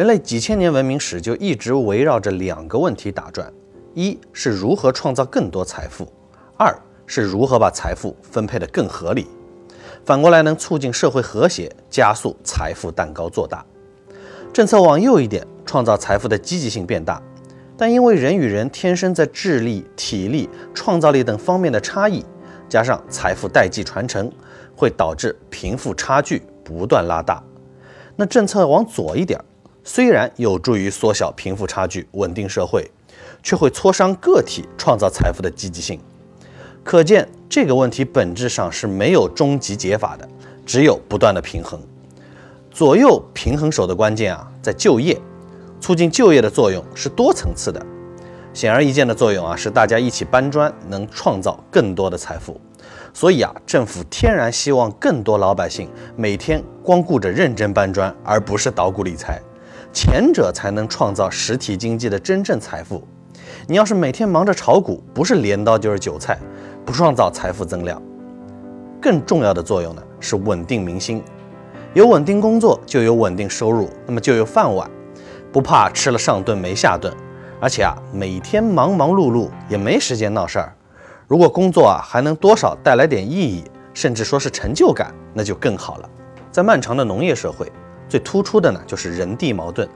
人类几千年文明史就一直围绕着两个问题打转：一是如何创造更多财富，二是如何把财富分配得更合理。反过来能促进社会和谐，加速财富蛋糕做大。政策往右一点，创造财富的积极性变大，但因为人与人天生在智力、体力、创造力等方面的差异，加上财富代际传承，会导致贫富差距不断拉大。那政策往左一点，虽然有助于缩小贫富差距、稳定社会，却会挫伤个体创造财富的积极性。可见这个问题本质上是没有终极解法的，只有不断的平衡。左右平衡手的关键啊，在就业，促进就业的作用是多层次的。显而易见的作用啊，是大家一起搬砖能创造更多的财富。所以啊，政府天然希望更多老百姓每天光顾着认真搬砖，而不是捣鼓理财，前者才能创造实体经济的真正财富。你要是每天忙着炒股，不是镰刀就是韭菜，不创造财富增量。更重要的作用呢，是稳定民心。有稳定工作，就有稳定收入，那么就有饭碗，不怕吃了上顿没下顿。而且啊，每天忙忙碌碌也没时间闹事儿。如果工作啊还能多少带来点意义，甚至说是成就感，那就更好了。在漫长的农业社会，最突出的呢就是人地矛盾，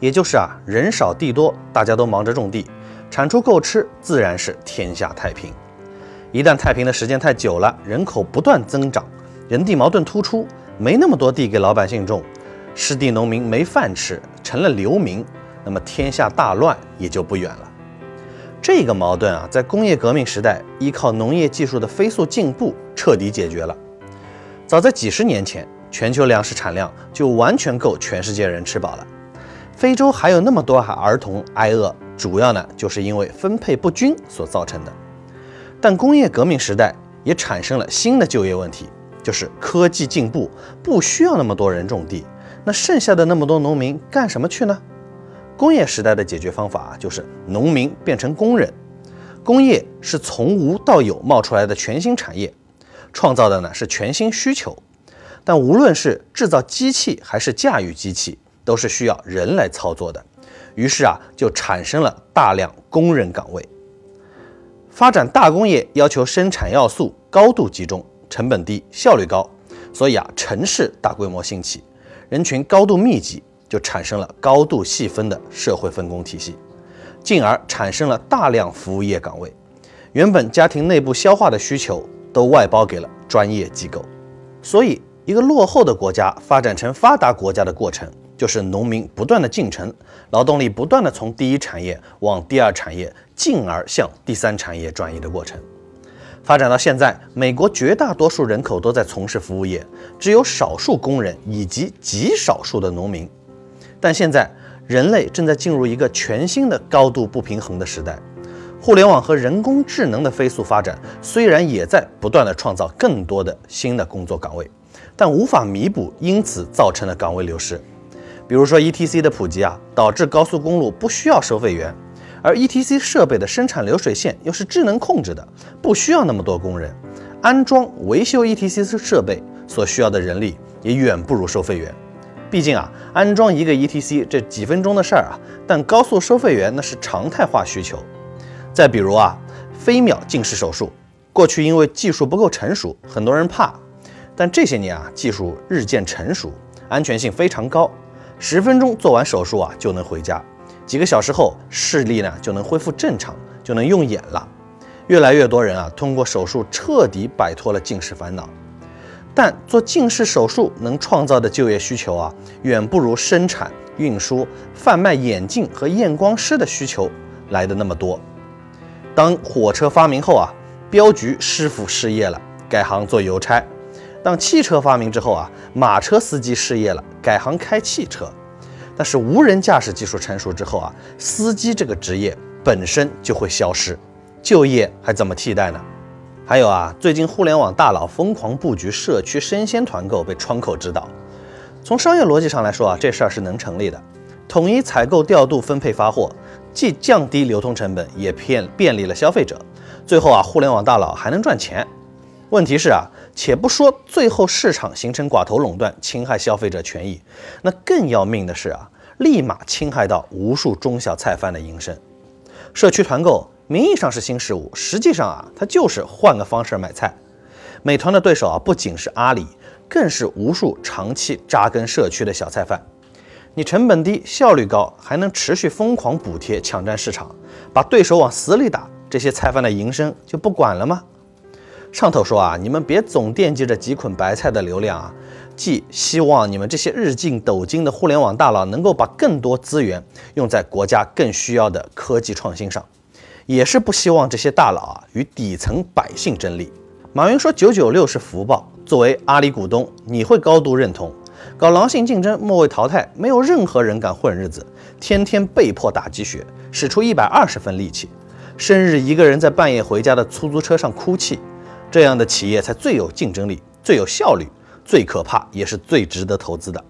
也就是啊人少地多，大家都忙着种地，产出够吃，自然是天下太平。一旦太平的时间太久了，人口不断增长，人地矛盾突出。没那么多地给老百姓种，失地农民没饭吃，成了流民，那么天下大乱也就不远了。这个矛盾啊，在工业革命时代，依靠农业技术的飞速进步，彻底解决了。早在几十年前，全球粮食产量就完全够全世界人吃饱了。非洲还有那么多儿童挨饿，主要呢就是因为分配不均所造成的。但工业革命时代也产生了新的就业问题。就是科技进步，不需要那么多人种地，那剩下的那么多农民干什么去呢？工业时代的解决方法就是农民变成工人，工业是从无到有冒出来的全新产业，创造的呢是全新需求。但无论是制造机器还是驾驭机器，都是需要人来操作的，于是啊就产生了大量工人岗位。发展大工业要求生产要素高度集中。成本低，效率高，所以啊，城市大规模兴起，人群高度密集，就产生了高度细分的社会分工体系，进而产生了大量服务业岗位。原本家庭内部消化的需求，都外包给了专业机构。所以，一个落后的国家发展成发达国家的过程，就是农民不断的进城，劳动力不断的从第一产业往第二产业，进而向第三产业转移的过程。发展到现在，美国绝大多数人口都在从事服务业，只有少数工人以及极少数的农民。但现在，人类正在进入一个全新的高度不平衡的时代。互联网和人工智能的飞速发展，虽然也在不断的创造更多的新的工作岗位，但无法弥补因此造成的岗位流失。比如说，ETC 的普及啊，导致高速公路不需要收费员。而 ETC 设备的生产流水线又是智能控制的，不需要那么多工人安装维修 ETC 设备所需要的人力也远不如收费员。毕竟啊，安装一个 ETC 这几分钟的事儿啊，但高速收费员那是常态化需求。再比如啊，飞秒近视手术，过去因为技术不够成熟，很多人怕，但这些年啊，技术日渐成熟，安全性非常高，十分钟做完手术啊就能回家。几个小时后，视力呢就能恢复正常，就能用眼了。越来越多人啊，通过手术彻底摆脱了近视烦恼。但做近视手术能创造的就业需求啊，远不如生产、运输、贩卖眼镜和验光师的需求来的那么多。当火车发明后啊，镖局师傅失业了，改行做邮差；当汽车发明之后啊，马车司机失业了，改行开汽车。但是无人驾驶技术成熟之后啊，司机这个职业本身就会消失，就业还怎么替代呢？还有啊，最近互联网大佬疯狂布局社区生鲜团购被窗口指导，从商业逻辑上来说啊，这事儿是能成立的。统一采购、调度、分配、发货，既降低流通成本，也便便利了消费者。最后啊，互联网大佬还能赚钱。问题是啊，且不说最后市场形成寡头垄断，侵害消费者权益，那更要命的是啊。立马侵害到无数中小菜贩的营生。社区团购名义上是新事物，实际上啊，它就是换个方式买菜。美团的对手啊，不仅是阿里，更是无数长期扎根社区的小菜贩。你成本低、效率高，还能持续疯狂补贴、抢占市场，把对手往死里打，这些菜贩的营生就不管了吗？上头说啊，你们别总惦记着几捆白菜的流量啊，既希望你们这些日进斗金的互联网大佬能够把更多资源用在国家更需要的科技创新上，也是不希望这些大佬啊与底层百姓争利。马云说：“九九六是福报。”作为阿里股东，你会高度认同。搞狼性竞争，末位淘汰，没有任何人敢混日子，天天被迫打鸡血，使出一百二十分力气，生日一个人在半夜回家的出租车上哭泣，这样的企业才最有竞争力、最有效率、最可怕，也是最值得投资的。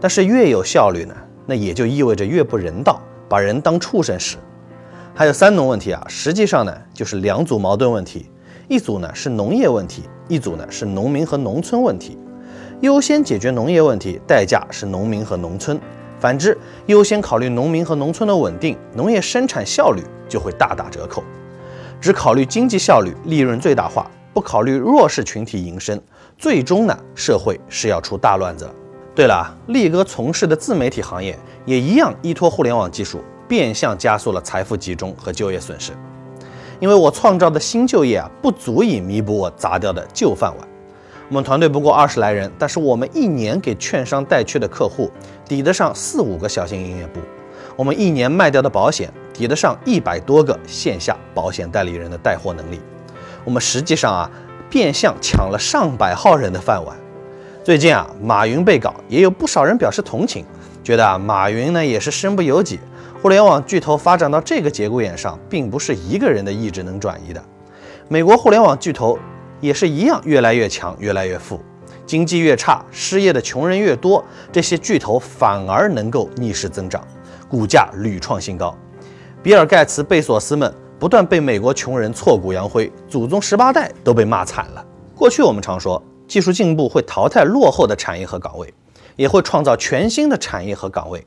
但是越有效率呢，那也就意味着越不人道，把人当畜生使。还有三农问题啊，实际上呢就是两组矛盾问题。一组呢是农业问题，一组呢是农民和农村问题。优先解决农业问题，代价是农民和农村；反之，优先考虑农民和农村的稳定，农业生产效率就会大打折扣。只考虑经济效率、利润最大化，不考虑弱势群体营生，最终呢，社会是要出大乱子。对了，力哥从事的自媒体行业也一样，依托互联网技术，变相加速了财富集中和就业损失。因为我创造的新就业啊，不足以弥补我砸掉的旧饭碗。我们团队不过二十来人，但是我们一年给券商带去的客户抵得上四五个小型营业部。我们一年卖掉的保险抵得上一百多个线下保险代理人的带货能力。我们实际上啊，变相抢了上百号人的饭碗。最近啊，马云被搞，也有不少人表示同情，觉得啊，马云呢也是身不由己。互联网巨头发展到这个节骨眼上，并不是一个人的意志能转移的。美国互联网巨头也是一样，越来越强，越来越富，经济越差，失业的穷人越多，这些巨头反而能够逆势增长，股价屡创新高。比尔盖茨、贝索斯们不断被美国穷人挫骨扬灰，祖宗十八代都被骂惨了。过去我们常说，技术进步会淘汰落后的产业和岗位，也会创造全新的产业和岗位。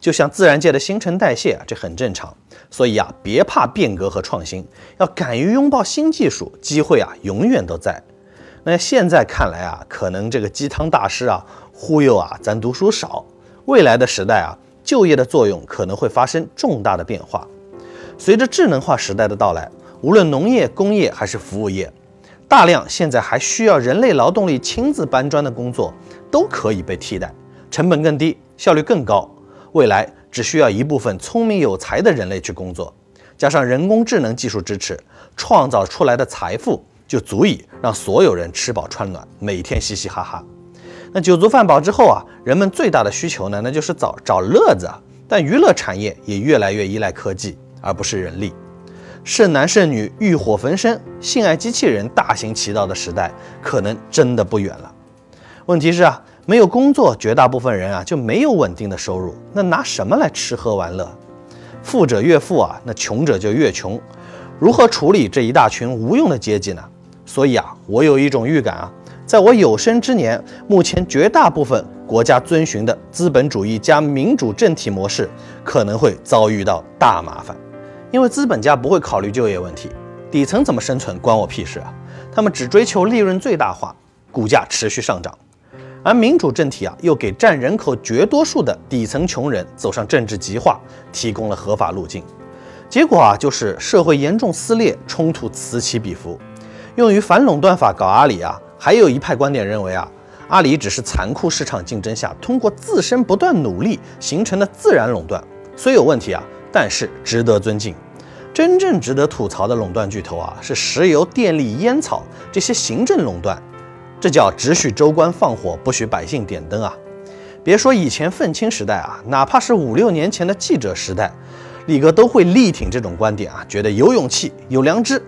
就像自然界的新陈代谢啊，这很正常。所以啊，别怕变革和创新，要敢于拥抱新技术，机会啊永远都在。那现在看来啊，可能这个鸡汤大师啊忽悠啊咱读书少。未来的时代啊，就业的作用可能会发生重大的变化。随着智能化时代的到来，无论农业、工业还是服务业，大量现在还需要人类劳动力亲自搬砖的工作都可以被替代，成本更低，效率更高。未来只需要一部分聪明有才的人类去工作，加上人工智能技术支持，创造出来的财富就足以让所有人吃饱穿暖，每天嘻嘻哈哈。那酒足饭饱之后啊，人们最大的需求呢，那就是找找乐子啊。但娱乐产业也越来越依赖科技，而不是人力。剩男剩女欲火焚身，性爱机器人大行其道的时代，可能真的不远了。问题是啊。没有工作，绝大部分人啊就没有稳定的收入，那拿什么来吃喝玩乐？富者越富啊，那穷者就越穷。如何处理这一大群无用的阶级呢？所以啊，我有一种预感啊，在我有生之年，目前绝大部分国家遵循的资本主义加民主政体模式可能会遭遇到大麻烦，因为资本家不会考虑就业问题，底层怎么生存关我屁事啊？他们只追求利润最大化，股价持续上涨。而民主政体啊，又给占人口绝多数的底层穷人走上政治极化提供了合法路径，结果啊，就是社会严重撕裂，冲突此起彼伏。用于反垄断法搞阿里啊，还有一派观点认为啊，阿里只是残酷市场竞争下通过自身不断努力形成的自然垄断，虽有问题啊，但是值得尊敬。真正值得吐槽的垄断巨头啊，是石油、电力、烟草这些行政垄断。这叫只许州官放火，不许百姓点灯啊！别说以前愤青时代啊，哪怕是五六年前的记者时代，李哥都会力挺这种观点啊，觉得有勇气、有良知。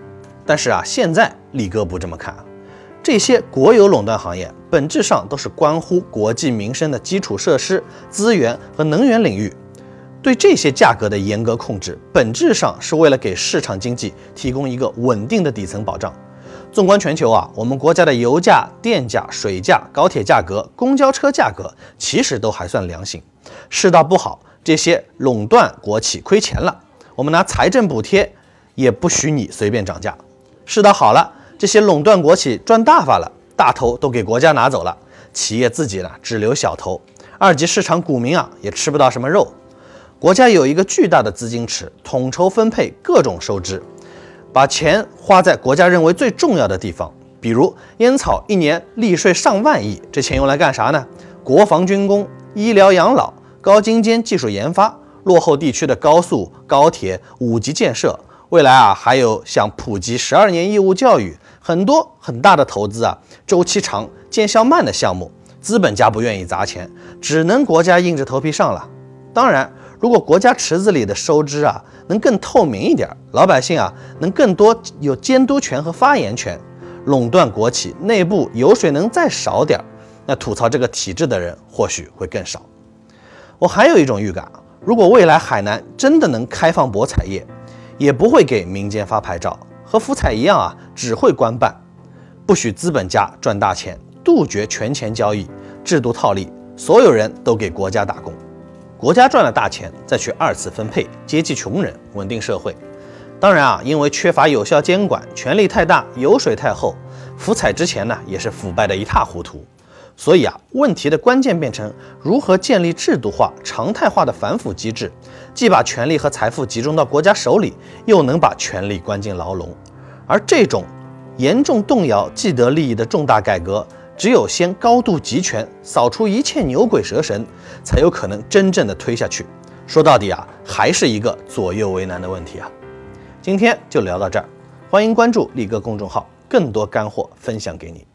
但是啊，现在李哥不这么看，这些国有垄断行业本质上都是关乎国计民生的基础设施、资源和能源领域，对这些价格的严格控制，本质上是为了给市场经济提供一个稳定的底层保障。纵观全球啊，我们国家的油价、电价、水价、高铁价格、公交车价格其实都还算良心。世道不好，这些垄断国企亏钱了，我们拿财政补贴也不许你随便涨价。世道好了，这些垄断国企赚大发了，大头都给国家拿走了，企业自己呢只留小头，二级市场股民啊也吃不到什么肉。国家有一个巨大的资金池，统筹分配各种收支。把钱花在国家认为最重要的地方，比如烟草一年利税上万亿，这钱用来干啥呢？国防军工、医疗养老、高精尖技术研发、落后地区的高速、高铁、五级建设，未来啊还有像普及十二年义务教育，很多很大的投资啊，周期长、见效慢的项目，资本家不愿意砸钱，只能国家硬着头皮上了。当然。如果国家池子里的收支啊能更透明一点，老百姓啊能更多有监督权和发言权，垄断国企内部油水能再少点，那吐槽这个体制的人或许会更少。我还有一种预感，如果未来海南真的能开放博彩业，也不会给民间发牌照，和福彩一样啊，只会官办，不许资本家赚大钱，杜绝权钱交易，制度套利，所有人都给国家打工。国家赚了大钱，再去二次分配，接济穷人，稳定社会。当然啊，因为缺乏有效监管，权力太大，油水太厚，福彩之前呢也是腐败的一塌糊涂。所以啊，问题的关键变成如何建立制度化、常态化的反腐机制，既把权力和财富集中到国家手里，又能把权力关进牢笼。而这种严重动摇既得利益的重大改革。只有先高度集权，扫除一切牛鬼蛇神，才有可能真正的推下去。说到底啊，还是一个左右为难的问题啊。今天就聊到这儿，欢迎关注力哥公众号，更多干货分享给你。